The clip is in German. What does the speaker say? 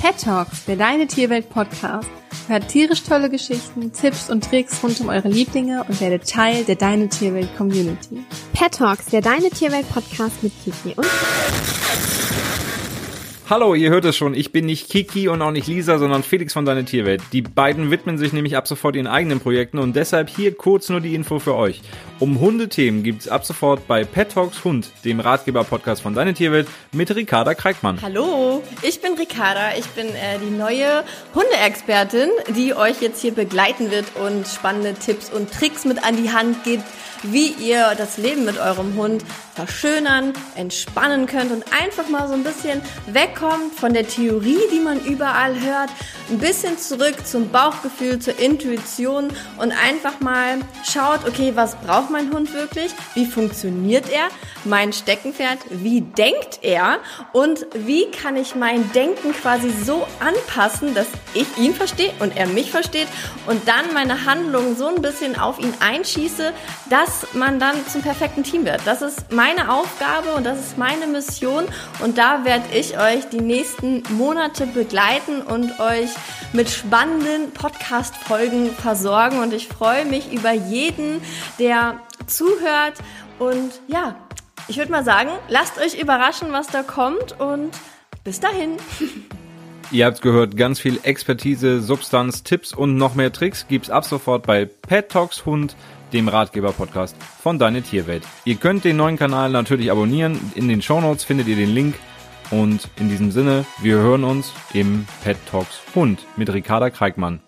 Pet Talks, der Deine Tierwelt Podcast. Hört tierisch tolle Geschichten, Tipps und Tricks rund um eure Lieblinge und werdet Teil der Deine Tierwelt Community. Pet Talks, der Deine Tierwelt Podcast mit Kiki und Hallo, ihr hört es schon, ich bin nicht Kiki und auch nicht Lisa, sondern Felix von Deine Tierwelt. Die beiden widmen sich nämlich ab sofort ihren eigenen Projekten und deshalb hier kurz nur die Info für euch. Um Hundethemen gibt's ab sofort bei Pet Talks Hund, dem Ratgeber-Podcast von Deine Tierwelt, mit Ricarda Kreikmann. Hallo, ich bin Ricarda, ich bin äh, die neue Hundeexpertin, die euch jetzt hier begleiten wird und spannende Tipps und Tricks mit an die Hand gibt, wie ihr das Leben mit eurem Hund verschönern, entspannen könnt und einfach mal so ein bisschen wegkommt von der Theorie, die man überall hört, ein bisschen zurück zum Bauchgefühl, zur Intuition und einfach mal schaut, okay, was braucht mein Hund wirklich? Wie funktioniert er? Mein Steckenpferd, wie denkt er? Und wie kann ich mein Denken quasi so anpassen, dass ich ihn verstehe und er mich versteht und dann meine Handlungen so ein bisschen auf ihn einschieße, dass man dann zum perfekten Team wird. Das ist meine Aufgabe und das ist meine Mission und da werde ich euch die nächsten Monate begleiten und euch mit spannenden Podcast-Folgen versorgen und ich freue mich über jeden, der zuhört und ja, ich würde mal sagen, lasst euch überraschen, was da kommt und bis dahin. Ihr habt's gehört, ganz viel Expertise, Substanz, Tipps und noch mehr Tricks gibt's ab sofort bei Pet Talks Hund, dem Ratgeber-Podcast von Deine Tierwelt. Ihr könnt den neuen Kanal natürlich abonnieren. In den Shownotes findet ihr den Link. Und in diesem Sinne, wir hören uns im Pet Talks Hund mit Ricarda Kreikmann.